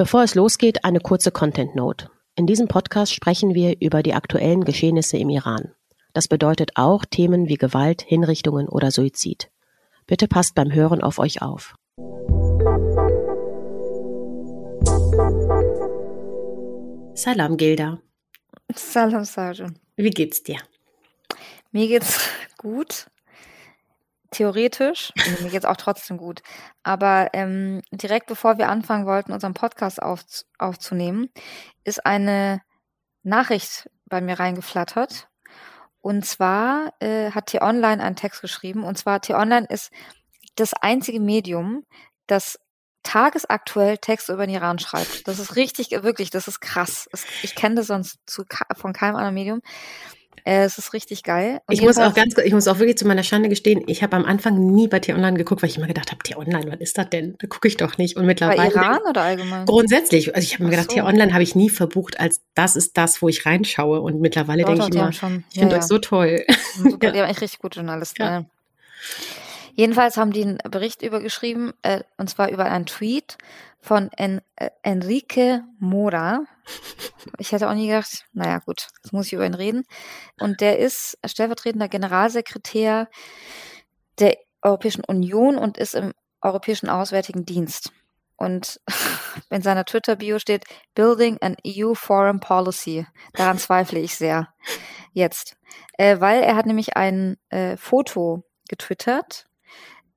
Bevor es losgeht, eine kurze Content Note. In diesem Podcast sprechen wir über die aktuellen Geschehnisse im Iran. Das bedeutet auch Themen wie Gewalt, Hinrichtungen oder Suizid. Bitte passt beim Hören auf euch auf. Salam, Gilda. Salam, Sarjan. Wie geht's dir? Mir geht's gut. Theoretisch. Mir geht's auch trotzdem gut. Aber ähm, direkt bevor wir anfangen wollten, unseren Podcast auf, aufzunehmen, ist eine Nachricht bei mir reingeflattert. Und zwar äh, hat T-Online einen Text geschrieben. Und zwar T-Online ist das einzige Medium, das tagesaktuell Texte über den Iran schreibt. Das ist richtig, wirklich, das ist krass. Ich kenne das sonst zu, von keinem anderen Medium. Äh, es ist richtig geil. Ich muss auch ganz, ich muss auch wirklich zu meiner Schande gestehen, ich habe am Anfang nie bei T-Online geguckt, weil ich immer gedacht habe, T-Online, was ist das denn? Da gucke ich doch nicht. Und mittlerweile. Bei Iran oder allgemein? Grundsätzlich. Also ich habe mir gedacht, so. T-Online habe ich nie verbucht, als das ist das, wo ich reinschaue. Und mittlerweile denke ich immer, schon. ich finde ja, euch so toll. Super, ja. Die haben echt richtig gute Journalisten. Ja. Jedenfalls haben die einen Bericht übergeschrieben, äh, und zwar über einen Tweet von en, äh, Enrique Mora. Ich hätte auch nie gedacht, naja gut, jetzt muss ich über ihn reden. Und der ist stellvertretender Generalsekretär der Europäischen Union und ist im Europäischen Auswärtigen Dienst. Und in seiner Twitter-Bio steht Building an EU Foreign Policy. Daran zweifle ich sehr. Jetzt. Äh, weil er hat nämlich ein äh, Foto getwittert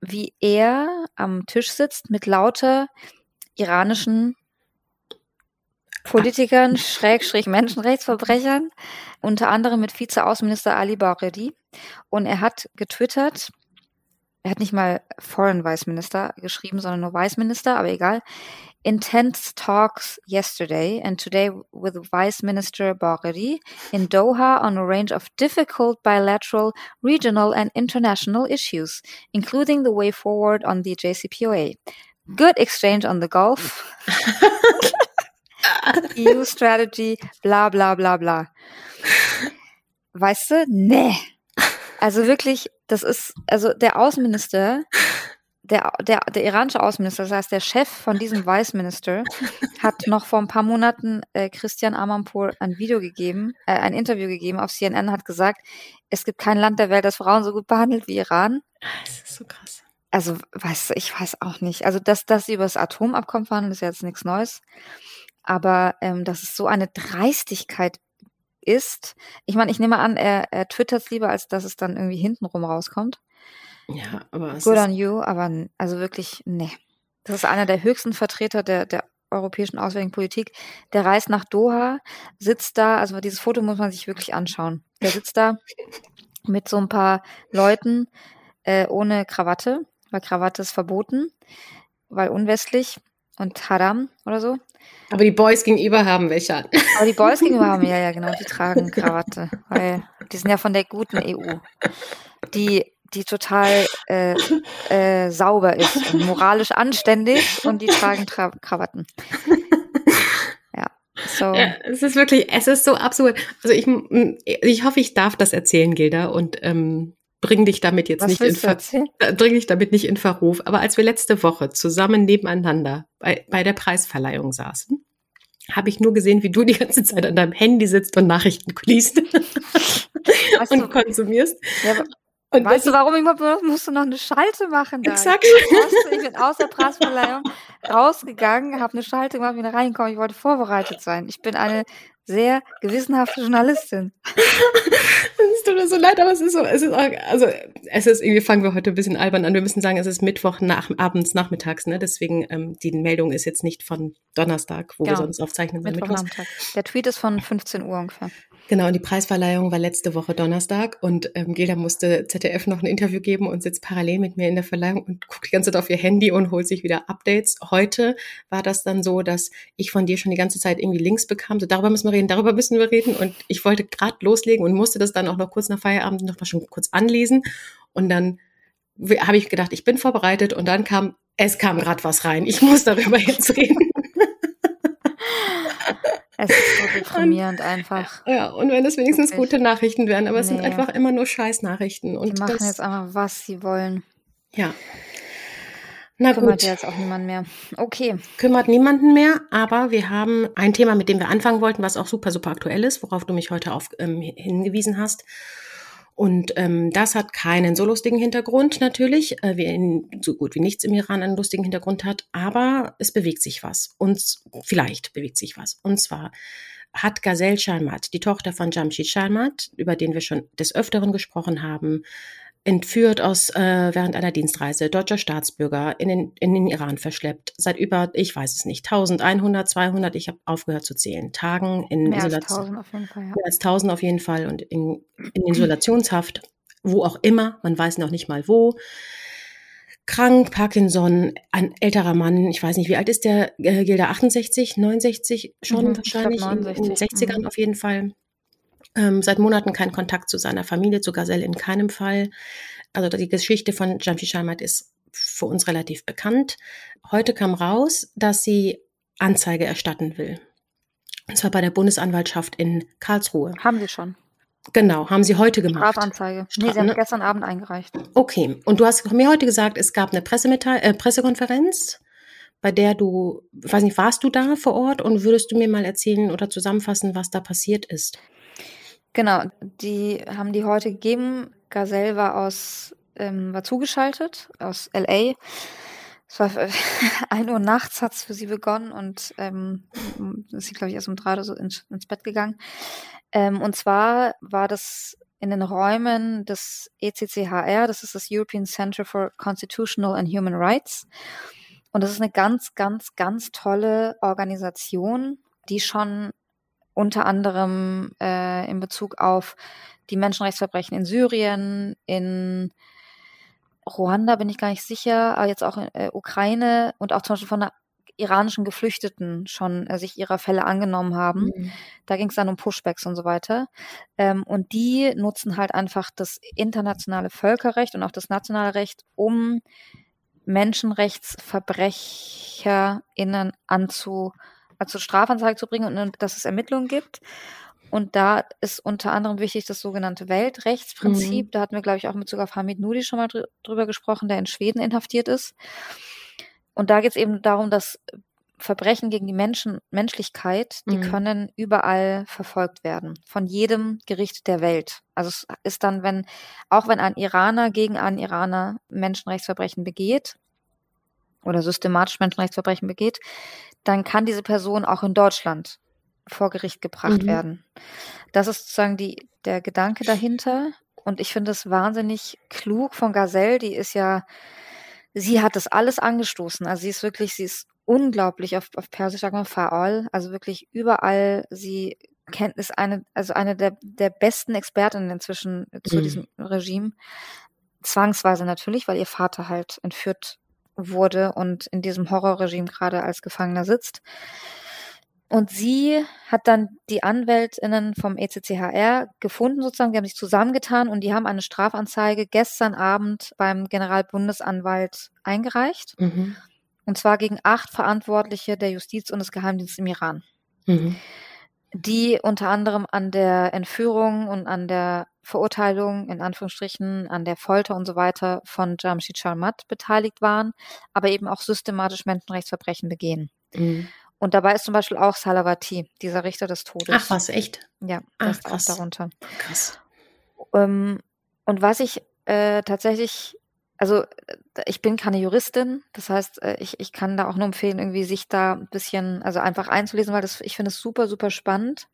wie er am Tisch sitzt mit lauter iranischen Politikern, Schrägstrich Menschenrechtsverbrechern, unter anderem mit Vize-Außenminister Ali Bagheri. Und er hat getwittert, er hat nicht mal Foreign Vice Minister geschrieben, sondern nur Vice Minister, aber egal intense talks yesterday and today with Vice Minister Bagheri in Doha on a range of difficult bilateral, regional, and international issues, including the way forward on the JCPOA. Good exchange on the Gulf. EU strategy, bla bla bla bla. Weißt du? Nee. Also wirklich, das ist, also der Außenminister der, der, der iranische Außenminister, das heißt der Chef von diesem Vice Minister, hat noch vor ein paar Monaten äh, Christian Amanpour ein Video gegeben, äh, ein Interview gegeben auf CNN, hat gesagt, es gibt kein Land der Welt, das Frauen so gut behandelt wie Iran. Das ist so krass. Also, weißt du, ich weiß auch nicht. Also, dass das über das Atomabkommen verhandeln, ist ja jetzt nichts Neues. Aber ähm, dass es so eine Dreistigkeit ist. Ich meine, ich nehme an, er, er twittert es lieber, als dass es dann irgendwie hintenrum rauskommt. Ja, aber es Good on you, aber also wirklich, nee. Das ist einer der höchsten Vertreter der, der europäischen Auswärtigen Politik. Der reist nach Doha, sitzt da, also dieses Foto muss man sich wirklich anschauen. Der sitzt da mit so ein paar Leuten äh, ohne Krawatte, weil Krawatte ist verboten, weil unwestlich und Haram oder so. Aber die Boys gegenüber haben welche an. Aber die Boys gegenüber haben, ja, ja, genau, die tragen Krawatte, weil die sind ja von der guten EU. Die die total äh, äh, sauber ist und moralisch anständig und die tragen Tra Krawatten. Ja, so. Ja, es ist wirklich, es ist so absurd. Also ich, ich hoffe, ich darf das erzählen, Gilda, und ähm, bring dich damit jetzt Was nicht in Ver äh, bring dich damit nicht in Verruf. Aber als wir letzte Woche zusammen nebeneinander bei, bei der Preisverleihung saßen, habe ich nur gesehen, wie du die ganze Zeit an deinem Handy sitzt und Nachrichten liest und du, konsumierst. Ja, und weißt du, warum ich musst du noch eine Schalte machen? Da? Exakt. Ich bin aus der Preisverleihung rausgegangen, habe eine Schalte gemacht, wieder reingekommen. Ich wollte vorbereitet sein. Ich bin eine sehr gewissenhafte Journalistin. Es tut mir so leid, aber es ist so, es ist auch, also es ist irgendwie fangen wir heute ein bisschen albern an. Wir müssen sagen, es ist Mittwoch nach, abends nachmittags, ne? Deswegen ähm, die Meldung ist jetzt nicht von Donnerstag, wo genau. wir sonst aufzeichnen. Mittwoch Nachmittag. Der Tweet ist von 15 Uhr ungefähr. Genau, und die Preisverleihung war letzte Woche Donnerstag und ähm, Gilda musste ZDF noch ein Interview geben und sitzt parallel mit mir in der Verleihung und guckt die ganze Zeit auf ihr Handy und holt sich wieder Updates. Heute war das dann so, dass ich von dir schon die ganze Zeit irgendwie Links bekam, so darüber müssen wir reden, darüber müssen wir reden und ich wollte gerade loslegen und musste das dann auch noch kurz nach Feierabend noch mal schon kurz anlesen und dann habe ich gedacht, ich bin vorbereitet und dann kam, es kam gerade was rein. Ich muss darüber jetzt reden. Es ist so deprimierend und, einfach. Ja, und wenn es wenigstens Wirklich. gute Nachrichten wären, aber es nee. sind einfach immer nur Scheißnachrichten. Und die machen das, jetzt einfach, was sie wollen. Ja. Na Kümmert gut. jetzt auch niemand mehr. Okay. Kümmert niemanden mehr, aber wir haben ein Thema, mit dem wir anfangen wollten, was auch super, super aktuell ist, worauf du mich heute auf, ähm, hingewiesen hast. Und ähm, das hat keinen so lustigen Hintergrund natürlich, äh, wie in, so gut wie nichts im Iran einen lustigen Hintergrund hat, aber es bewegt sich was. Und vielleicht bewegt sich was. Und zwar hat Gazelle Sharmat, die Tochter von Jamshid Sharmat, über den wir schon des Öfteren gesprochen haben, entführt aus äh, während einer Dienstreise, deutscher Staatsbürger, in den, in den Iran verschleppt, seit über, ich weiß es nicht, 1100, 200, ich habe aufgehört zu zählen, Tagen in Mehr Isolation. Als 1000 auf jeden Fall, ja. Mehr als 1000 auf jeden Fall und in, in Isolationshaft, wo auch immer, man weiß noch nicht mal wo. Krank, Parkinson, ein älterer Mann, ich weiß nicht, wie alt ist der, äh, Gilda, 68, 69 schon mhm, wahrscheinlich, 69. in den 60ern mhm. auf jeden Fall. Ähm, seit Monaten kein Kontakt zu seiner Familie, zu Gazelle in keinem Fall. Also die Geschichte von Jamshi Shalmat ist für uns relativ bekannt. Heute kam raus, dass sie Anzeige erstatten will. Und zwar bei der Bundesanwaltschaft in Karlsruhe. Haben Sie schon? Genau, haben Sie heute gemacht. Strafanzeige. Stra nee, Sie haben ne? gestern Abend eingereicht. Okay, und du hast mir heute gesagt, es gab eine Pressemitteil äh, Pressekonferenz, bei der du, weiß nicht, warst du da vor Ort und würdest du mir mal erzählen oder zusammenfassen, was da passiert ist? Genau, die haben die heute gegeben. Gazelle war aus, ähm, war zugeschaltet aus LA. Es war ein Uhr nachts hat es für sie begonnen und ähm, ist sie, glaube ich, erst um drei oder so ins, ins Bett gegangen. Ähm, und zwar war das in den Räumen des ECCHR, das ist das European Center for Constitutional and Human Rights. Und das ist eine ganz, ganz, ganz tolle Organisation, die schon unter anderem äh, in Bezug auf die Menschenrechtsverbrechen in Syrien, in Ruanda bin ich gar nicht sicher, aber jetzt auch in äh, Ukraine und auch zum Beispiel von einer iranischen Geflüchteten schon äh, sich ihrer Fälle angenommen haben. Mhm. Da ging es dann um Pushbacks und so weiter. Ähm, und die nutzen halt einfach das internationale Völkerrecht und auch das nationale Recht, um MenschenrechtsverbrecherInnen anzu also Strafanzeige zu bringen und dass es Ermittlungen gibt. Und da ist unter anderem wichtig das sogenannte Weltrechtsprinzip. Mhm. Da hatten wir, glaube ich, auch mit auf Hamid Nudi schon mal dr drüber gesprochen, der in Schweden inhaftiert ist. Und da geht es eben darum, dass Verbrechen gegen die Menschen, Menschlichkeit, die mhm. können überall verfolgt werden. Von jedem Gericht der Welt. Also es ist dann, wenn, auch wenn ein Iraner gegen einen Iraner Menschenrechtsverbrechen begeht, oder systematisch Menschenrechtsverbrechen begeht, dann kann diese Person auch in Deutschland vor Gericht gebracht mhm. werden. Das ist sozusagen die, der Gedanke dahinter. Und ich finde es wahnsinnig klug von Gazelle. Die ist ja, sie hat das alles angestoßen. Also sie ist wirklich, sie ist unglaublich auf, auf Persisch, sagen wir Faol. Also wirklich überall. Sie kennt, ist eine, also eine der, der besten Expertinnen inzwischen zu mhm. diesem Regime. Zwangsweise natürlich, weil ihr Vater halt entführt wurde und in diesem Horrorregime gerade als Gefangener sitzt. Und sie hat dann die Anwältinnen vom ECCHR gefunden, sozusagen, die haben sich zusammengetan und die haben eine Strafanzeige gestern Abend beim Generalbundesanwalt eingereicht. Mhm. Und zwar gegen acht Verantwortliche der Justiz und des Geheimdienstes im Iran. Mhm. Die unter anderem an der Entführung und an der Verurteilung, in Anführungsstrichen, an der Folter und so weiter von Jamshid Sharmat beteiligt waren, aber eben auch systematisch Menschenrechtsverbrechen begehen. Mhm. Und dabei ist zum Beispiel auch Salavati, dieser Richter des Todes. Ach was, echt? Ja, Ach, ist krass. auch darunter. Krass. Ähm, und was ich äh, tatsächlich, also ich bin keine Juristin, das heißt, äh, ich, ich kann da auch nur empfehlen, irgendwie sich da ein bisschen, also einfach einzulesen, weil das, ich finde es super, super spannend.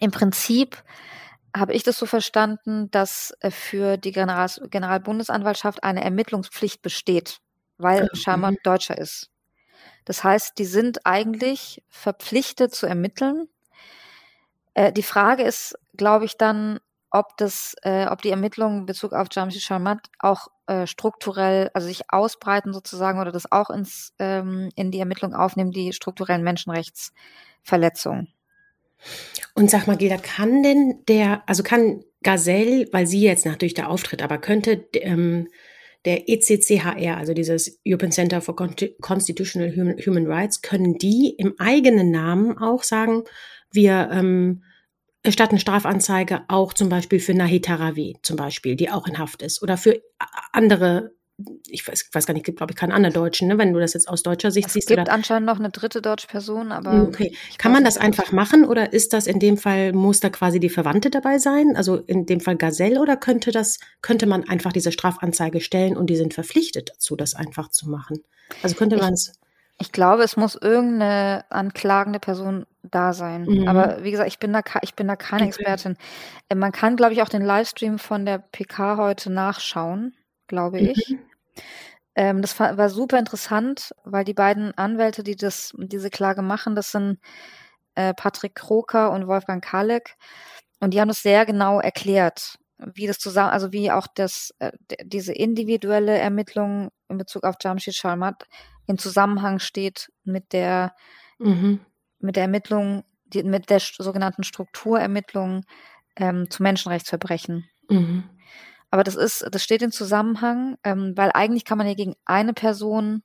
Im Prinzip habe ich das so verstanden, dass äh, für die General Generalbundesanwaltschaft eine Ermittlungspflicht besteht, weil mhm. Schaman Deutscher ist. Das heißt, die sind eigentlich verpflichtet zu ermitteln. Äh, die Frage ist, glaube ich, dann, ob das, äh, ob die Ermittlungen in Bezug auf Jamshid Sharmat auch äh, strukturell, also sich ausbreiten sozusagen oder das auch ins ähm, in die Ermittlung aufnehmen, die strukturellen Menschenrechtsverletzungen. Und sag mal, Gilda, kann denn der, also kann Gazelle, weil sie jetzt natürlich der Auftritt, aber könnte ähm, der ECCHR, also dieses European Center for Constitutional Human Rights, können die im eigenen Namen auch sagen, wir ähm, erstatten Strafanzeige auch zum Beispiel für Nahid Tarawi zum Beispiel, die auch in Haft ist, oder für andere ich weiß, weiß gar nicht, gibt glaube ich keinen anderen Deutschen, ne? wenn du das jetzt aus deutscher Sicht es siehst. Es gibt anscheinend noch eine dritte deutsche Person, aber. Hm, okay. Kann man das einfach machen oder ist das in dem Fall, muss da quasi die Verwandte dabei sein? Also in dem Fall Gazelle oder könnte das, könnte man einfach diese Strafanzeige stellen und die sind verpflichtet dazu, das einfach zu machen? Also könnte man es. Ich glaube, es muss irgendeine anklagende Person da sein. Mhm. Aber wie gesagt, ich bin da, ich bin da keine okay. Expertin. Äh, man kann, glaube ich, auch den Livestream von der PK heute nachschauen, glaube ich. Mhm. Ähm, das war, war, super interessant, weil die beiden Anwälte, die das, diese Klage machen, das sind äh, Patrick Kroker und Wolfgang Kalek. Und die haben das sehr genau erklärt, wie das zusammen, also wie auch das, äh, diese individuelle Ermittlung in Bezug auf Jamshid Sharmat im Zusammenhang steht mit der, mhm. Mit der Ermittlung, die, mit der sogenannten Strukturermittlung ähm, zu Menschenrechtsverbrechen. Mhm. Aber das ist, das steht in Zusammenhang, ähm, weil eigentlich kann man ja gegen eine Person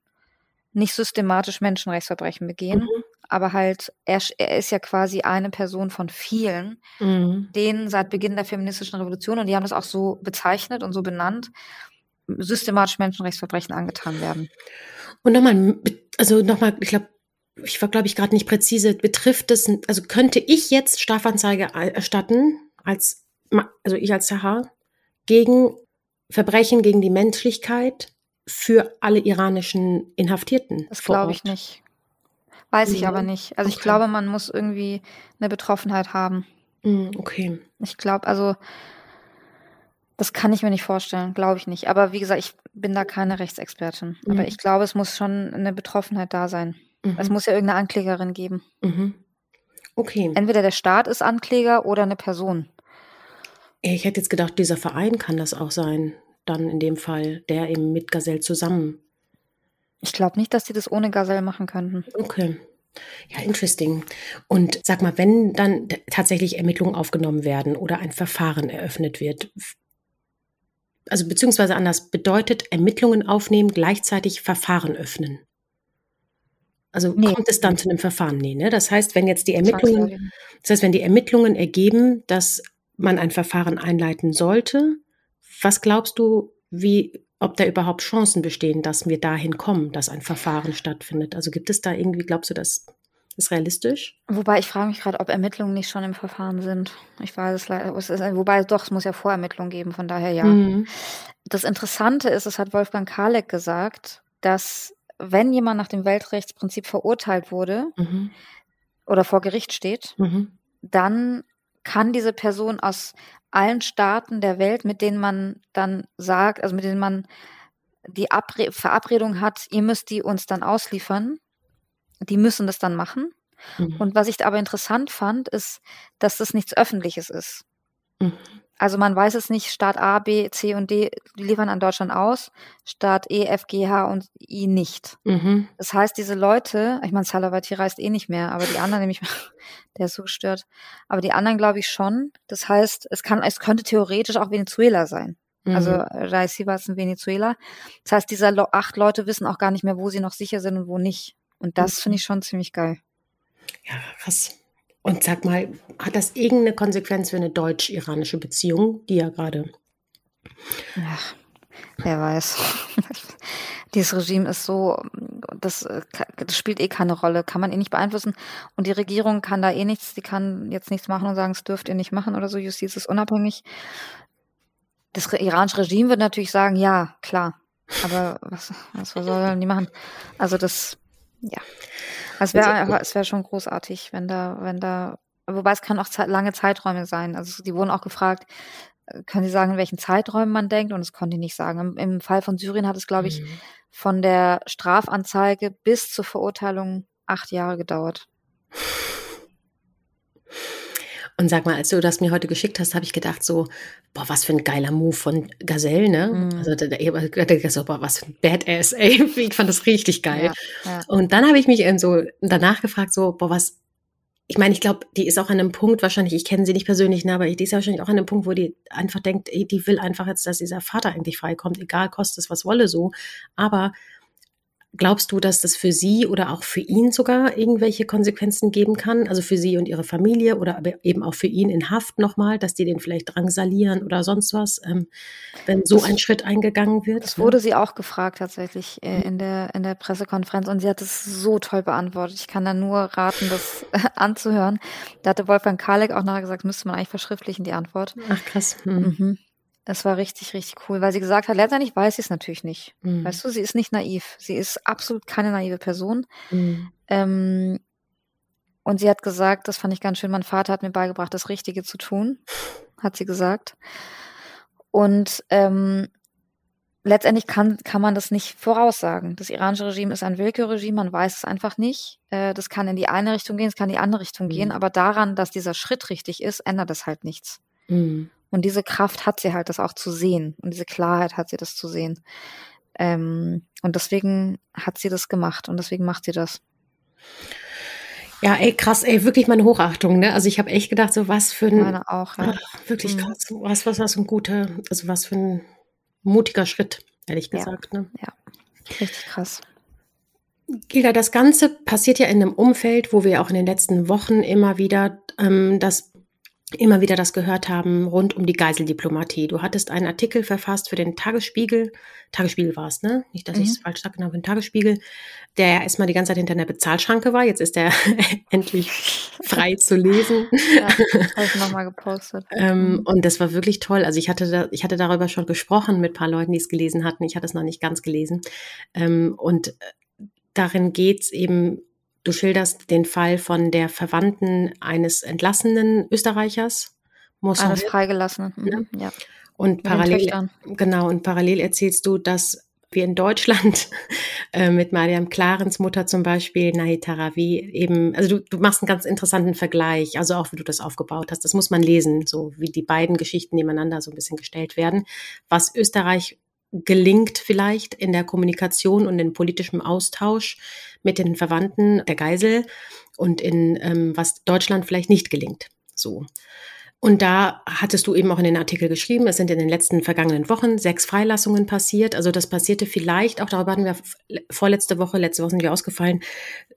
nicht systematisch Menschenrechtsverbrechen begehen, mhm. aber halt, er, er, ist ja quasi eine Person von vielen, mhm. denen seit Beginn der feministischen Revolution, und die haben das auch so bezeichnet und so benannt, systematisch Menschenrechtsverbrechen angetan werden. Und nochmal, also nochmal, ich glaube, ich war, glaube ich, gerade nicht präzise, betrifft es, also könnte ich jetzt Strafanzeige erstatten, als, also ich als Sahar, gegen Verbrechen gegen die Menschlichkeit für alle iranischen Inhaftierten? Das glaube ich nicht. Weiß ich ja. aber nicht. Also okay. ich glaube, man muss irgendwie eine Betroffenheit haben. Hm, okay. Ich glaube, also das kann ich mir nicht vorstellen, glaube ich nicht. Aber wie gesagt, ich bin da keine Rechtsexpertin. Mhm. Aber ich glaube, es muss schon eine Betroffenheit da sein. Mhm. Es muss ja irgendeine Anklägerin geben. Mhm. Okay. Entweder der Staat ist Ankläger oder eine Person. Ich hätte jetzt gedacht, dieser Verein kann das auch sein. Dann in dem Fall, der eben mit Gazelle zusammen. Ich glaube nicht, dass die das ohne Gazelle machen könnten. Okay. Ja, interesting. Und sag mal, wenn dann tatsächlich Ermittlungen aufgenommen werden oder ein Verfahren eröffnet wird, also beziehungsweise anders, bedeutet Ermittlungen aufnehmen gleichzeitig Verfahren öffnen. Also nee. kommt es dann zu einem Verfahren? Nee, ne? Das heißt, wenn jetzt die Ermittlungen, das heißt, wenn die Ermittlungen ergeben, dass man ein Verfahren einleiten sollte, was glaubst du, wie, ob da überhaupt Chancen bestehen, dass wir dahin kommen, dass ein Verfahren stattfindet? Also gibt es da irgendwie, glaubst du, dass ist realistisch? Wobei ich frage mich gerade, ob Ermittlungen nicht schon im Verfahren sind. Ich weiß es leider. Es ist, wobei doch, es muss ja Vorermittlungen geben, von daher ja. Mhm. Das Interessante ist, es hat Wolfgang Kalek gesagt, dass wenn jemand nach dem Weltrechtsprinzip verurteilt wurde mhm. oder vor Gericht steht, mhm. dann kann diese Person aus allen Staaten der Welt, mit denen man dann sagt, also mit denen man die Abre Verabredung hat, ihr müsst die uns dann ausliefern, die müssen das dann machen. Mhm. Und was ich aber interessant fand, ist, dass das nichts Öffentliches ist. Also man weiß es nicht, Staat A, B, C und D liefern an Deutschland aus, Staat E, F, G, H und I nicht. Mhm. Das heißt, diese Leute, ich meine, Salavati reist eh nicht mehr, aber die anderen nämlich, der ist so gestört, aber die anderen glaube ich schon. Das heißt, es kann, es könnte theoretisch auch Venezuela sein. Also mhm. Raisi war es in Venezuela. Das heißt, diese acht Leute wissen auch gar nicht mehr, wo sie noch sicher sind und wo nicht. Und das mhm. finde ich schon ziemlich geil. Ja, krass. Und sag mal, hat das irgendeine Konsequenz für eine deutsch-iranische Beziehung, die ja gerade. Ach, wer weiß. Dieses Regime ist so, das, das, spielt eh keine Rolle, kann man eh nicht beeinflussen. Und die Regierung kann da eh nichts, die kann jetzt nichts machen und sagen, es dürft ihr nicht machen oder so, Justiz ist unabhängig. Das iranische Regime wird natürlich sagen, ja, klar. Aber was, was sollen die machen? Also das, ja. Es wäre es wäre schon großartig, wenn da, wenn da, wobei es kann auch ze lange Zeiträume sein. Also die wurden auch gefragt, äh, können Sie sagen, in welchen Zeiträumen man denkt? Und das konnte ich nicht sagen. Im, im Fall von Syrien hat es, glaube ich, mhm. von der Strafanzeige bis zur Verurteilung acht Jahre gedauert. Und sag mal, als du das mir heute geschickt hast, habe ich gedacht so, boah, was für ein geiler Move von Gazelle, ne? Mhm. Also da, da, da, so, boah, was für ein Badass, ey. Ich fand das richtig geil. Ja, ja. Und dann habe ich mich so danach gefragt, so, boah, was, ich meine, ich glaube, die ist auch an einem Punkt, wahrscheinlich, ich kenne sie nicht persönlich, ne, aber die ist ja wahrscheinlich auch an einem Punkt, wo die einfach denkt, ey, die will einfach jetzt, dass dieser Vater eigentlich freikommt, egal, kostet es was wolle so. Aber Glaubst du, dass das für sie oder auch für ihn sogar irgendwelche Konsequenzen geben kann? Also für sie und ihre Familie oder aber eben auch für ihn in Haft nochmal, dass die den vielleicht drangsalieren oder sonst was, ähm, wenn so das, ein Schritt eingegangen wird? Das wurde sie auch gefragt tatsächlich äh, in, der, in der Pressekonferenz und sie hat es so toll beantwortet. Ich kann da nur raten, das anzuhören. Da hatte Wolfgang Kalek auch nachher gesagt, müsste man eigentlich verschriftlichen, die Antwort. Ach krass. Hm. Mhm. Es war richtig, richtig cool, weil sie gesagt hat, letztendlich weiß sie es natürlich nicht. Mhm. Weißt du, sie ist nicht naiv. Sie ist absolut keine naive Person. Mhm. Ähm, und sie hat gesagt, das fand ich ganz schön, mein Vater hat mir beigebracht, das Richtige zu tun, hat sie gesagt. Und ähm, letztendlich kann, kann man das nicht voraussagen. Das iranische Regime ist ein Willkürregime, man weiß es einfach nicht. Äh, das kann in die eine Richtung gehen, es kann in die andere Richtung mhm. gehen, aber daran, dass dieser Schritt richtig ist, ändert es halt nichts. Mhm. Und diese Kraft hat sie halt, das auch zu sehen. Und diese Klarheit hat sie, das zu sehen. Ähm, und deswegen hat sie das gemacht und deswegen macht sie das. Ja, ey, krass, ey, wirklich meine Hochachtung, ne? Also ich habe echt gedacht, so was für ein. Meine auch, ja. Ach, wirklich mhm. krass. Was, was, was ein guter, also was für ein mutiger Schritt, ehrlich gesagt, ja. ne? Ja, richtig krass. Gilda, das Ganze passiert ja in einem Umfeld, wo wir auch in den letzten Wochen immer wieder ähm, das immer wieder das gehört haben rund um die Geiseldiplomatie. Du hattest einen Artikel verfasst für den Tagesspiegel. Tagesspiegel war es, ne? Nicht, dass mhm. ich es falsch sage, genau, für den Tagesspiegel, der ja erstmal die ganze Zeit hinter einer Bezahlschranke war. Jetzt ist er endlich frei zu lesen. Ja, habe ich nochmal gepostet. ähm, mhm. und das war wirklich toll. Also ich hatte, da, ich hatte darüber schon gesprochen mit ein paar Leuten, die es gelesen hatten. Ich hatte es noch nicht ganz gelesen. Ähm, und darin geht's eben Du schilderst den Fall von der Verwandten eines entlassenen Österreichers. Eines freigelassenen, ne? ja. Und parallel, genau, und parallel erzählst du, dass wir in Deutschland äh, mit Mariam Clarens Mutter zum Beispiel, Nahi Tarawi, eben, also du, du machst einen ganz interessanten Vergleich, also auch wie du das aufgebaut hast. Das muss man lesen, so wie die beiden Geschichten nebeneinander so ein bisschen gestellt werden. Was Österreich gelingt vielleicht in der Kommunikation und in politischem Austausch mit den Verwandten der Geisel und in ähm, was Deutschland vielleicht nicht gelingt. So. Und da hattest du eben auch in den Artikel geschrieben, es sind in den letzten vergangenen Wochen sechs Freilassungen passiert. Also das passierte vielleicht, auch darüber hatten wir vorletzte Woche, letzte Woche sind wir ausgefallen,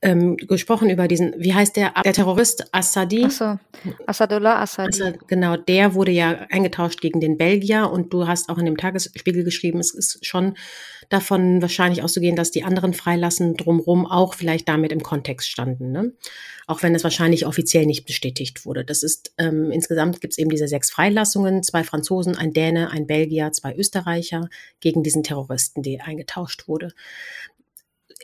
ähm, gesprochen über diesen, wie heißt der, der Terrorist Assadi? Ach so, Assadullah Assadi. Assad, genau, der wurde ja eingetauscht gegen den Belgier und du hast auch in dem Tagesspiegel geschrieben, es ist schon davon wahrscheinlich auszugehen, dass die anderen Freilassen drumherum auch vielleicht damit im Kontext standen. Ne? Auch wenn es wahrscheinlich offiziell nicht bestätigt wurde. Das ist ähm, insgesamt gibt es eben diese sechs Freilassungen, zwei Franzosen, ein Däne, ein Belgier, zwei Österreicher gegen diesen Terroristen, die eingetauscht wurde.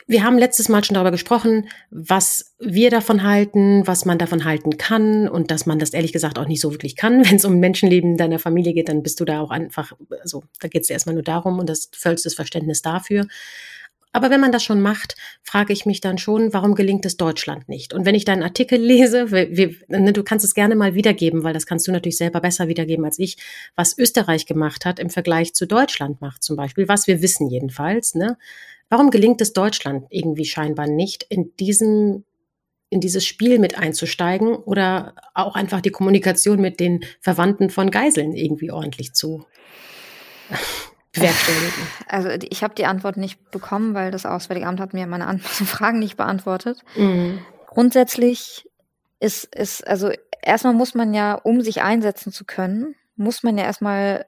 Wir haben letztes Mal schon darüber gesprochen, was wir davon halten, was man davon halten kann und dass man das ehrlich gesagt auch nicht so wirklich kann. Wenn es um Menschenleben deiner Familie geht, dann bist du da auch einfach, also da geht es erstmal nur darum und das vollstes Verständnis dafür. Aber wenn man das schon macht, frage ich mich dann schon, warum gelingt es Deutschland nicht? Und wenn ich deinen Artikel lese, wir, ne, du kannst es gerne mal wiedergeben, weil das kannst du natürlich selber besser wiedergeben als ich, was Österreich gemacht hat im Vergleich zu Deutschland macht zum Beispiel, was wir wissen jedenfalls, ne? Warum gelingt es Deutschland irgendwie scheinbar nicht, in diesem in dieses Spiel mit einzusteigen oder auch einfach die Kommunikation mit den Verwandten von Geiseln irgendwie ordentlich zu bewerkstelligen? Also ich habe die Antwort nicht bekommen, weil das Auswärtige Amt hat mir meine Fragen nicht beantwortet. Mhm. Grundsätzlich ist, ist, also erstmal muss man ja, um sich einsetzen zu können, muss man ja erstmal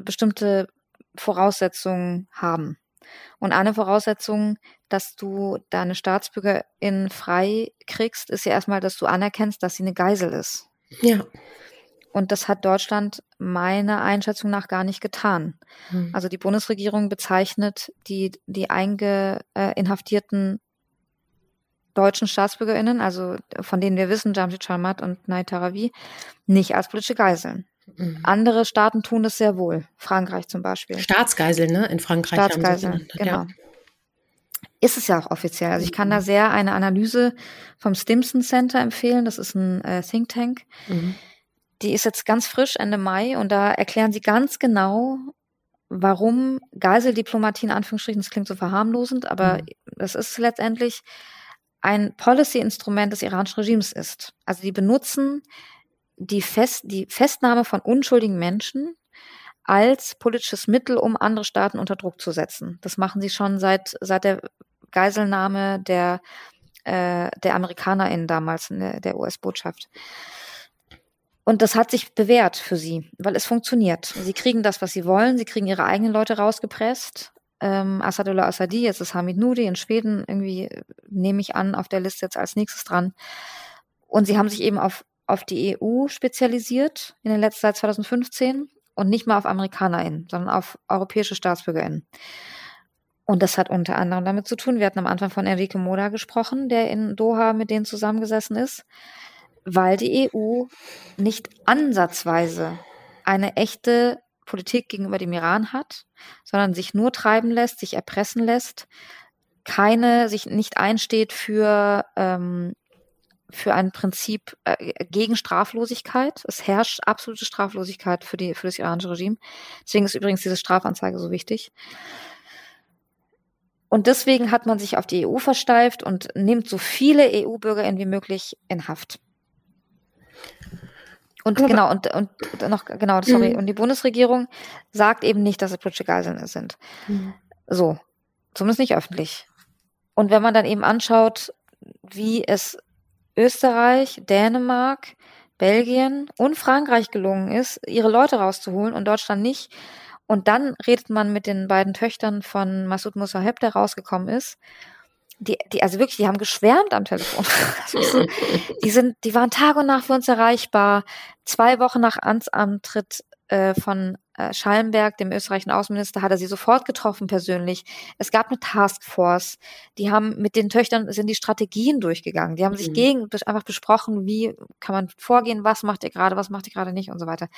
bestimmte Voraussetzungen haben. Und eine Voraussetzung, dass du deine Staatsbürgerin frei kriegst, ist ja erstmal, dass du anerkennst, dass sie eine Geisel ist. Ja. Und das hat Deutschland meiner Einschätzung nach gar nicht getan. Hm. Also die Bundesregierung bezeichnet die, die eingeinhaftierten deutschen StaatsbürgerInnen, also von denen wir wissen, Jamshid Sharmat und Naid Tarawi, nicht als politische Geiseln. Mhm. Andere Staaten tun das sehr wohl. Frankreich zum Beispiel. Staatsgeiseln, ne? In Frankreich. Staatsgeiseln, genau. Ja. Ist es ja auch offiziell. Also ich kann da mhm. sehr eine Analyse vom Stimson Center empfehlen. Das ist ein äh, Think Tank. Mhm. Die ist jetzt ganz frisch Ende Mai und da erklären sie ganz genau, warum Geiseldiplomatie in Anführungsstrichen, das klingt so verharmlosend, aber mhm. das ist letztendlich ein Policy-Instrument des iranischen Regimes ist. Also die benutzen die, Fest, die Festnahme von unschuldigen Menschen als politisches Mittel, um andere Staaten unter Druck zu setzen. Das machen sie schon seit, seit der Geiselnahme der, äh, der AmerikanerInnen damals in der, der US-Botschaft. Und das hat sich bewährt für sie, weil es funktioniert. Sie kriegen das, was sie wollen. Sie kriegen ihre eigenen Leute rausgepresst. Ähm, Assadullah Assadi, jetzt ist Hamid Nudi in Schweden irgendwie, nehme ich an, auf der Liste jetzt als nächstes dran. Und sie haben sich eben auf, auf die EU spezialisiert in den letzten, seit 2015 und nicht mal auf AmerikanerInnen, sondern auf europäische StaatsbürgerInnen. Und das hat unter anderem damit zu tun, wir hatten am Anfang von Enrique Moda gesprochen, der in Doha mit denen zusammengesessen ist, weil die EU nicht ansatzweise eine echte Politik gegenüber dem Iran hat, sondern sich nur treiben lässt, sich erpressen lässt, keine, sich nicht einsteht für, ähm, für ein Prinzip äh, gegen Straflosigkeit. Es herrscht absolute Straflosigkeit für, die, für das iranische Regime. Deswegen ist übrigens diese Strafanzeige so wichtig. Und deswegen hat man sich auf die EU versteift und nimmt so viele EU-BürgerInnen wie möglich in Haft. Und Aber genau, und, und noch, genau, sorry, mhm. und die Bundesregierung sagt eben nicht, dass es politische Geiseln sind. Mhm. So. Zumindest nicht öffentlich. Und wenn man dann eben anschaut, wie es Österreich, Dänemark, Belgien und Frankreich gelungen ist, ihre Leute rauszuholen und Deutschland nicht. Und dann redet man mit den beiden Töchtern von Massoud Musaheb, der rausgekommen ist die, die, also wirklich, die haben geschwärmt am Telefon. Die sind, die waren Tag und Nacht für uns erreichbar. Zwei Wochen nach Amtsantritt äh, von Schallenberg, dem österreichischen Außenminister, hat er sie sofort getroffen persönlich. Es gab eine Taskforce. Die haben mit den Töchtern sind die Strategien durchgegangen. Die haben mhm. sich gegen einfach besprochen, wie kann man vorgehen, was macht ihr gerade, was macht ihr gerade nicht und so weiter.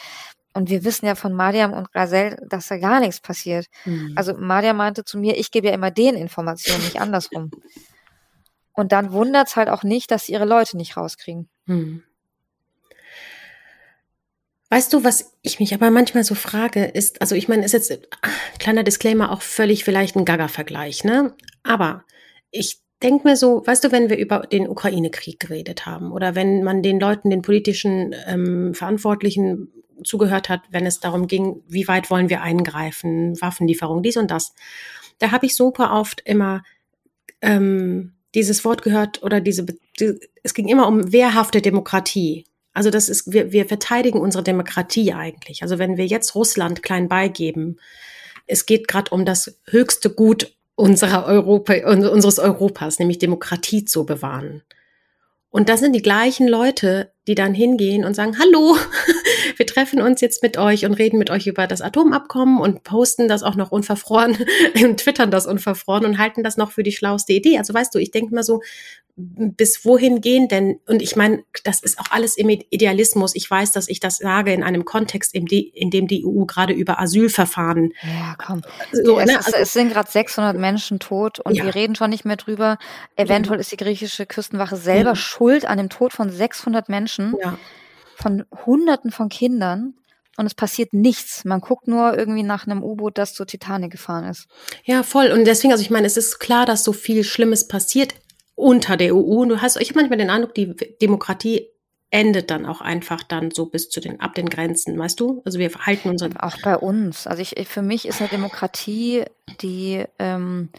Und wir wissen ja von Mariam und Gazelle, dass da gar nichts passiert. Mhm. Also Mariam meinte zu mir, ich gebe ja immer den Informationen, nicht andersrum. Und dann wundert es halt auch nicht, dass sie ihre Leute nicht rauskriegen. Mhm. Weißt du, was ich mich aber manchmal so frage, ist, also ich meine, ist jetzt kleiner Disclaimer auch völlig vielleicht ein Gaga-Vergleich, ne? Aber ich denke mir so, weißt du, wenn wir über den Ukraine-Krieg geredet haben oder wenn man den Leuten, den politischen ähm, Verantwortlichen zugehört hat, wenn es darum ging, wie weit wollen wir eingreifen, Waffenlieferung, dies und das. Da habe ich super oft immer ähm, dieses Wort gehört oder diese, die, es ging immer um wehrhafte Demokratie. Also das ist, wir, wir verteidigen unsere Demokratie eigentlich. Also wenn wir jetzt Russland klein beigeben, es geht gerade um das höchste Gut unserer Europa, unseres Europas, nämlich Demokratie zu bewahren. Und das sind die gleichen Leute, die dann hingehen und sagen, hallo, wir treffen uns jetzt mit euch und reden mit euch über das Atomabkommen und posten das auch noch unverfroren und twittern das unverfroren und halten das noch für die schlauste Idee. Also weißt du, ich denke mal so, bis wohin gehen denn? Und ich meine, das ist auch alles im Idealismus. Ich weiß, dass ich das sage in einem Kontext, in, die, in dem die EU gerade über Asylverfahren. Ja, komm. So, es, ne? also, es, sind gerade 600 Menschen tot und ja. wir reden schon nicht mehr drüber. Eventuell ist die griechische Küstenwache selber ja. schuld an dem Tod von 600 Menschen. Ja von Hunderten von Kindern und es passiert nichts. Man guckt nur irgendwie nach einem U-Boot, das zur Titanic gefahren ist. Ja, voll. Und deswegen, also ich meine, es ist klar, dass so viel Schlimmes passiert unter der EU. Und du hast, ich habe manchmal den Eindruck, die Demokratie endet dann auch einfach dann so bis zu den ab den Grenzen, weißt du? Also wir verhalten unsere auch bei uns. Also ich für mich ist eine Demokratie, die ähm,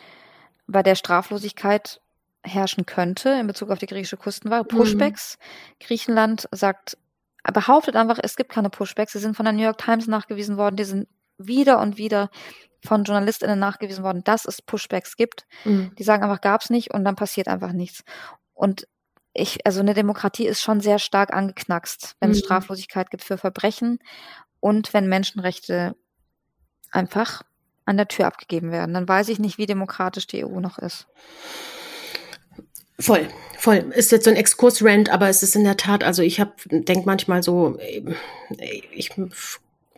bei der Straflosigkeit herrschen könnte in Bezug auf die griechische Küstenwache. Mhm. Pushbacks. Mhm. Griechenland sagt behauptet einfach, es gibt keine Pushbacks. Sie sind von der New York Times nachgewiesen worden. Die sind wieder und wieder von JournalistInnen nachgewiesen worden, dass es Pushbacks gibt. Mhm. Die sagen einfach, gab es nicht und dann passiert einfach nichts. Und ich, also eine Demokratie ist schon sehr stark angeknackst, wenn mhm. es Straflosigkeit gibt für Verbrechen und wenn Menschenrechte einfach an der Tür abgegeben werden. Dann weiß ich nicht, wie demokratisch die EU noch ist. Voll, voll. Ist jetzt so ein Exkurs-Rant, aber es ist in der Tat, also ich habe, denk manchmal so, ich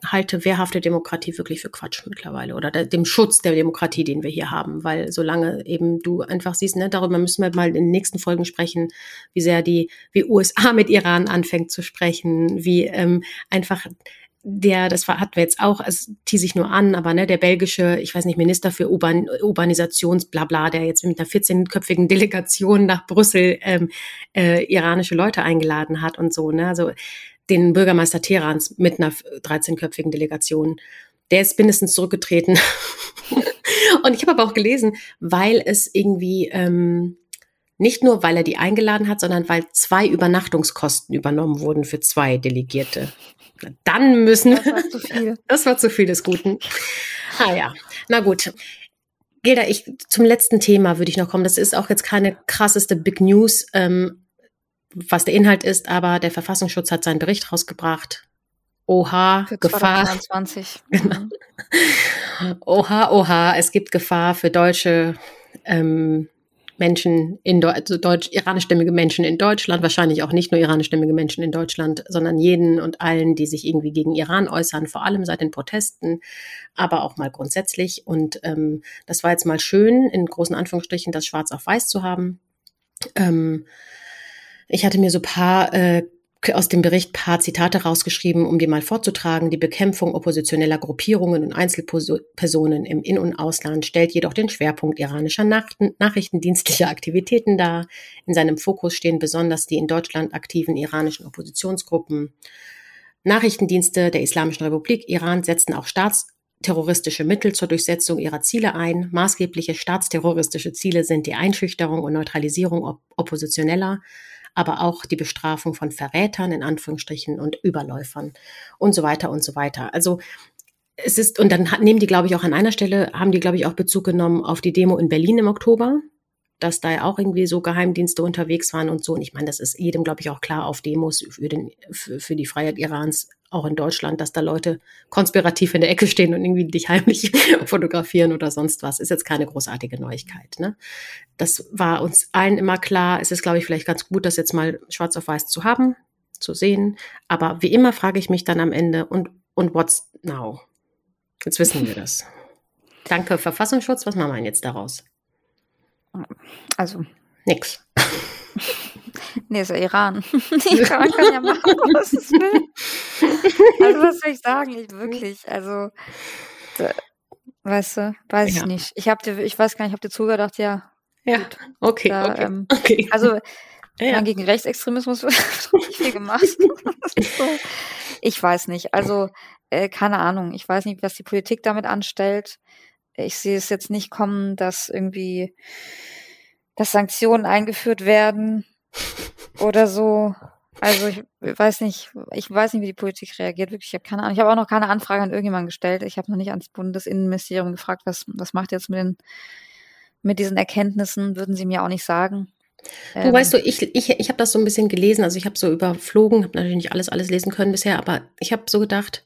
halte wehrhafte Demokratie wirklich für Quatsch mittlerweile oder dem Schutz der Demokratie, den wir hier haben, weil solange eben du einfach siehst, ne, darüber müssen wir mal in den nächsten Folgen sprechen, wie sehr die, wie USA mit Iran anfängt zu sprechen, wie ähm, einfach der, das hatten wir jetzt auch, es tease ich nur an, aber ne, der belgische, ich weiß nicht, Minister für Urban, Urbanisationsblabla, der jetzt mit einer 14-köpfigen Delegation nach Brüssel ähm, äh, iranische Leute eingeladen hat und so, ne, also den Bürgermeister Teherans mit einer 13-köpfigen Delegation. der ist mindestens zurückgetreten. und ich habe aber auch gelesen, weil es irgendwie ähm, nicht nur, weil er die eingeladen hat, sondern weil zwei Übernachtungskosten übernommen wurden für zwei Delegierte. Dann müssen. Das war zu viel. Das war zu viel des Guten. Ah ja, na gut. Gilda, ich zum letzten Thema würde ich noch kommen. Das ist auch jetzt keine krasseste Big News, ähm, was der Inhalt ist, aber der Verfassungsschutz hat seinen Bericht rausgebracht. Oha, für Gefahr. 2022. Genau. Oha, oha, es gibt Gefahr für deutsche ähm, Menschen in Deutschland, also deutsch, iranischstämmige Menschen in Deutschland, wahrscheinlich auch nicht nur iranischstämmige Menschen in Deutschland, sondern jeden und allen, die sich irgendwie gegen Iran äußern, vor allem seit den Protesten, aber auch mal grundsätzlich. Und ähm, das war jetzt mal schön, in großen Anführungsstrichen, das schwarz auf weiß zu haben. Ähm, ich hatte mir so paar äh, aus dem Bericht paar Zitate rausgeschrieben, um die mal vorzutragen. Die Bekämpfung oppositioneller Gruppierungen und Einzelpersonen im In- und Ausland stellt jedoch den Schwerpunkt iranischer Nach nachrichtendienstlicher Aktivitäten dar. In seinem Fokus stehen besonders die in Deutschland aktiven iranischen Oppositionsgruppen. Nachrichtendienste der Islamischen Republik Iran setzten auch staatsterroristische Mittel zur Durchsetzung ihrer Ziele ein. Maßgebliche staatsterroristische Ziele sind die Einschüchterung und Neutralisierung op oppositioneller aber auch die Bestrafung von Verrätern in Anführungsstrichen und Überläufern und so weiter und so weiter. Also es ist, und dann nehmen die, glaube ich, auch an einer Stelle, haben die, glaube ich, auch Bezug genommen auf die Demo in Berlin im Oktober, dass da ja auch irgendwie so Geheimdienste unterwegs waren und so. Und ich meine, das ist jedem, glaube ich, auch klar auf Demos für, den, für, für die Freiheit Irans auch in Deutschland, dass da Leute konspirativ in der Ecke stehen und irgendwie dich heimlich fotografieren oder sonst was, ist jetzt keine großartige Neuigkeit. Ne? Das war uns allen immer klar. Es ist, glaube ich, vielleicht ganz gut, das jetzt mal schwarz auf weiß zu haben, zu sehen. Aber wie immer frage ich mich dann am Ende, und, und what's now? Jetzt wissen wir das. Danke, Verfassungsschutz. Was machen wir denn jetzt daraus? Also. Nix. Nee, ist ja Iran. Iran kann ja machen, was es will. Also, was soll ich sagen? Ich, wirklich, also, weißt du, weiß ja. ich nicht. Ich, hab dir, ich weiß gar nicht, ich habe dir zugedacht, ja. Ja, gut, okay, da, okay, ähm, okay. Also, ja. gegen Rechtsextremismus wird nicht viel gemacht. so. Ich weiß nicht. Also, äh, keine Ahnung. Ich weiß nicht, was die Politik damit anstellt. Ich sehe es jetzt nicht kommen, dass irgendwie dass Sanktionen eingeführt werden oder so. Also ich weiß nicht, ich weiß nicht, wie die Politik reagiert. Wirklich, ich habe keine Ahnung. Ich habe auch noch keine Anfrage an irgendjemanden gestellt. Ich habe noch nicht ans Bundesinnenministerium gefragt, was was macht jetzt mit den mit diesen Erkenntnissen? Würden Sie mir auch nicht sagen. Du ähm, weißt du, ich, ich, ich habe das so ein bisschen gelesen, also ich habe so überflogen, habe natürlich nicht alles alles lesen können bisher, aber ich habe so gedacht,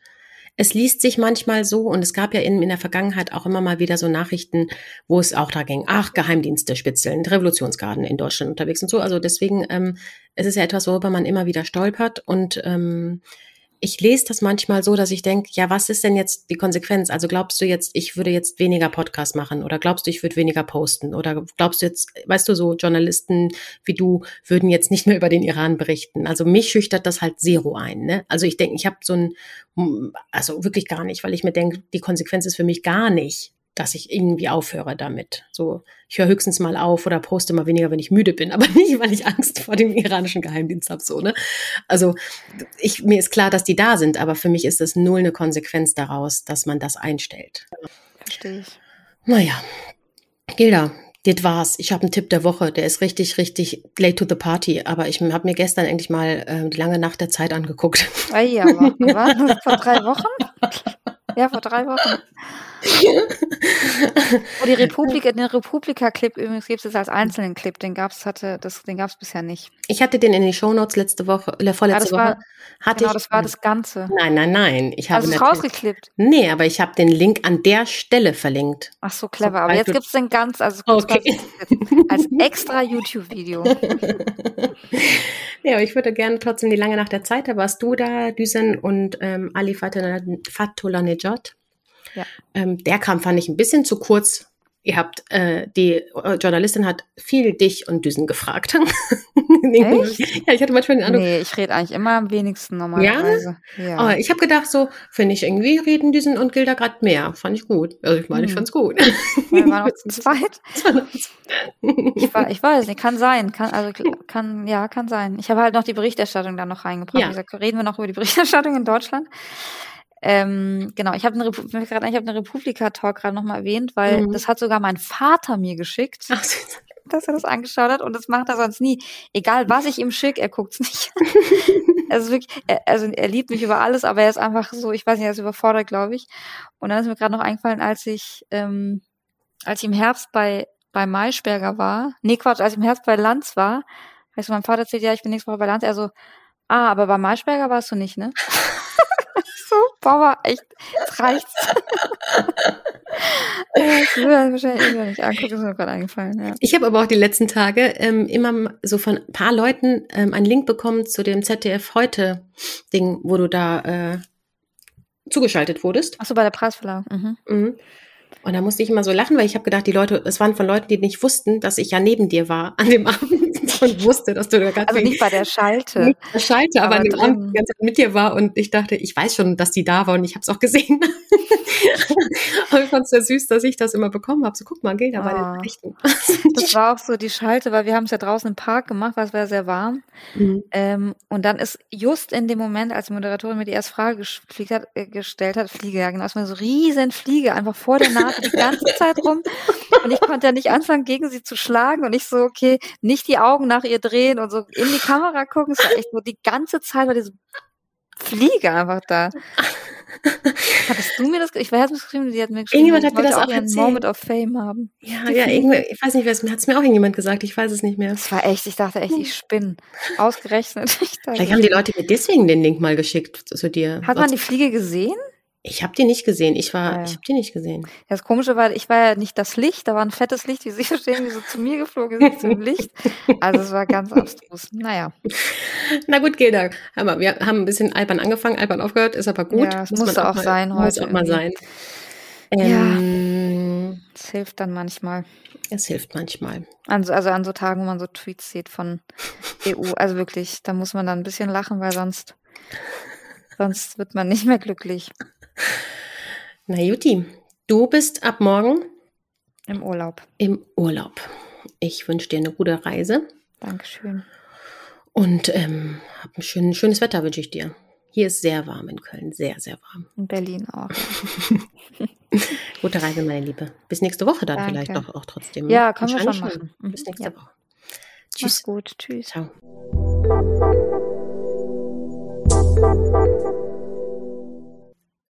es liest sich manchmal so und es gab ja in, in der Vergangenheit auch immer mal wieder so Nachrichten, wo es auch da ging, ach, Geheimdienste spitzeln, Revolutionsgarden in Deutschland unterwegs und so. Also deswegen, ähm, es ist ja etwas, worüber man immer wieder stolpert und ähm, ich lese das manchmal so, dass ich denke, ja, was ist denn jetzt die Konsequenz? Also glaubst du jetzt, ich würde jetzt weniger Podcast machen oder glaubst du, ich würde weniger posten oder glaubst du jetzt, weißt du, so Journalisten wie du würden jetzt nicht mehr über den Iran berichten? Also mich schüchtert das halt zero ein. Ne? Also ich denke, ich habe so ein, also wirklich gar nicht, weil ich mir denke, die Konsequenz ist für mich gar nicht, dass ich irgendwie aufhöre damit. So, ich höre höchstens mal auf oder poste mal weniger, wenn ich müde bin, aber nicht, weil ich Angst vor dem iranischen Geheimdienst habe. So, ne? Also ich, mir ist klar, dass die da sind, aber für mich ist das null eine Konsequenz daraus, dass man das einstellt. Verstehe ich. Naja, Gilda, das war's. Ich habe einen Tipp der Woche, der ist richtig, richtig late to the party. Aber ich habe mir gestern endlich mal äh, die lange Nacht der Zeit angeguckt. Ah ja, war vor drei Wochen? Ja, vor drei Wochen. oh, die Republik, den Republika-Clip übrigens gibt es als einzelnen Clip, den gab's hatte, das, den gab's bisher nicht. Ich hatte den in den Shownotes letzte Woche, äh, vorletzte Woche. War, hatte genau, ich, das war das Ganze. Nein, nein, nein. Ich habe also es rausgeklippt. Nee, aber ich habe den Link an der Stelle verlinkt. Ach so, clever. aber jetzt gibt's den ganz, also okay. als extra YouTube-Video. ja, aber ich würde gerne trotzdem die lange Nacht der Zeit, da warst du da, Düsen und ähm, Ali Fatullah Nejad. Ja. Ähm, der kam, fand ich, ein bisschen zu kurz. Ihr habt, äh, die äh, Journalistin hat viel dich und Düsen gefragt. Echt? ja, ich hatte manchmal den Eindruck. Nee, ich rede eigentlich immer am wenigsten normalerweise. Ja? ja. Oh, ich habe gedacht, so, finde ich irgendwie reden Düsen und Gilda gerade mehr. Fand ich gut. Also ich meine, hm. ich fand's gut. Wir waren auch zu zweit. ich, war, ich weiß nicht, kann sein. Kann, also kann, ja, kann sein. Ich habe halt noch die Berichterstattung da noch reingebracht. Ja. Gesagt, reden wir noch über die Berichterstattung in Deutschland? Ähm, genau, ich habe eine, Repu ich hab eine Republika-Talk gerade nochmal erwähnt, weil mhm. das hat sogar mein Vater mir geschickt. Ach, dass er das angeschaut hat und das macht er sonst nie. Egal, was ich ihm schicke, er guckt's nicht. also wirklich, er, also er liebt mich über alles, aber er ist einfach so, ich weiß nicht, er ist überfordert, glaube ich. Und dann ist mir gerade noch eingefallen, als ich, ähm, als ich im Herbst bei bei Maischberger war, nee Quatsch, als ich im Herbst bei Lanz war, weißt du, mein Vater erzählt, ja, ich bin nächste Woche bei Lanz, er so, ah, aber bei Maischberger warst du nicht, ne? so, Baba, echt, jetzt reicht's. ich will das wahrscheinlich immer nicht angucken, ist mir gerade eingefallen. Ja. Ich habe aber auch die letzten Tage ähm, immer so von ein paar Leuten ähm, einen Link bekommen zu dem ZDF heute Ding, wo du da äh, zugeschaltet wurdest. Ach so, bei der Preisverleihung. Mhm. Mhm. Und da musste ich immer so lachen, weil ich habe gedacht, die Leute, es waren von Leuten, die nicht wussten, dass ich ja neben dir war an dem Abend und wusste, dass du da ganz Also nicht bei der Schalte. Nicht bei der Schalte, aber, aber an dem Abend die ganze Zeit mit dir war und ich dachte, ich weiß schon, dass die da war und ich habe es auch gesehen. Aber ich fand es sehr süß, dass ich das immer bekommen habe. So, guck mal, Gilda ah. bei den Nachrichten. das war auch so die Schalte, weil wir haben es ja draußen im Park gemacht, weil es war sehr warm. Mhm. Ähm, und dann ist just in dem Moment, als die Moderatorin mir die erste Frage hat, äh, gestellt hat, Fliege, ja genau, es war so riesen Fliege einfach vor der Nase die ganze Zeit rum. Und ich konnte ja nicht anfangen, gegen sie zu schlagen. Und ich so, okay, nicht die Augen nach ihr drehen und so in die Kamera gucken. Es war echt so die ganze Zeit war diese Fliege einfach da. Hattest du mir das? Ich weiß es geschrieben, sie hat mir geschrieben, irgendjemand hat mir das auch, einen Moment of Fame haben. Ja, ja, irgendwie, ich weiß nicht, wer es hat es mir auch irgendjemand gesagt. Ich weiß es nicht mehr. Das war echt. Ich dachte echt, ich spinne. Ausgerechnet. Vielleicht haben die Leute mir deswegen den Link mal geschickt zu dir. Hat man die Fliege gesehen? Ich habe die nicht gesehen. Ich war, ja. ich habe die nicht gesehen. Das Komische war, ich war ja nicht das Licht, da war ein fettes Licht, wie Sie verstehen, wie so zu mir geflogen ist zum Licht. Also es war ganz abstrus. Naja. Na gut, Gilda, aber wir haben ein bisschen albern angefangen, albern aufgehört, ist aber gut. Ja, es muss musste auch, mal, sein heute. Muss auch mal sein. Ähm, ja, es hilft dann manchmal. Es hilft manchmal. Also, also an so Tagen, wo man so Tweets sieht von EU, also wirklich, da muss man dann ein bisschen lachen, weil sonst, sonst wird man nicht mehr glücklich. Na Juti, du bist ab morgen im Urlaub. Im Urlaub. Ich wünsche dir eine gute Reise. Dankeschön. Und ähm, ein schön, schönes Wetter wünsche ich dir. Hier ist sehr warm in Köln, sehr, sehr warm. In Berlin auch. Gute Reise, meine Liebe. Bis nächste Woche dann Danke. vielleicht doch auch trotzdem. Ja, können wir schon machen. Bis nächste ja. Woche. Tschüss. Mach's gut. Tschüss. Ciao.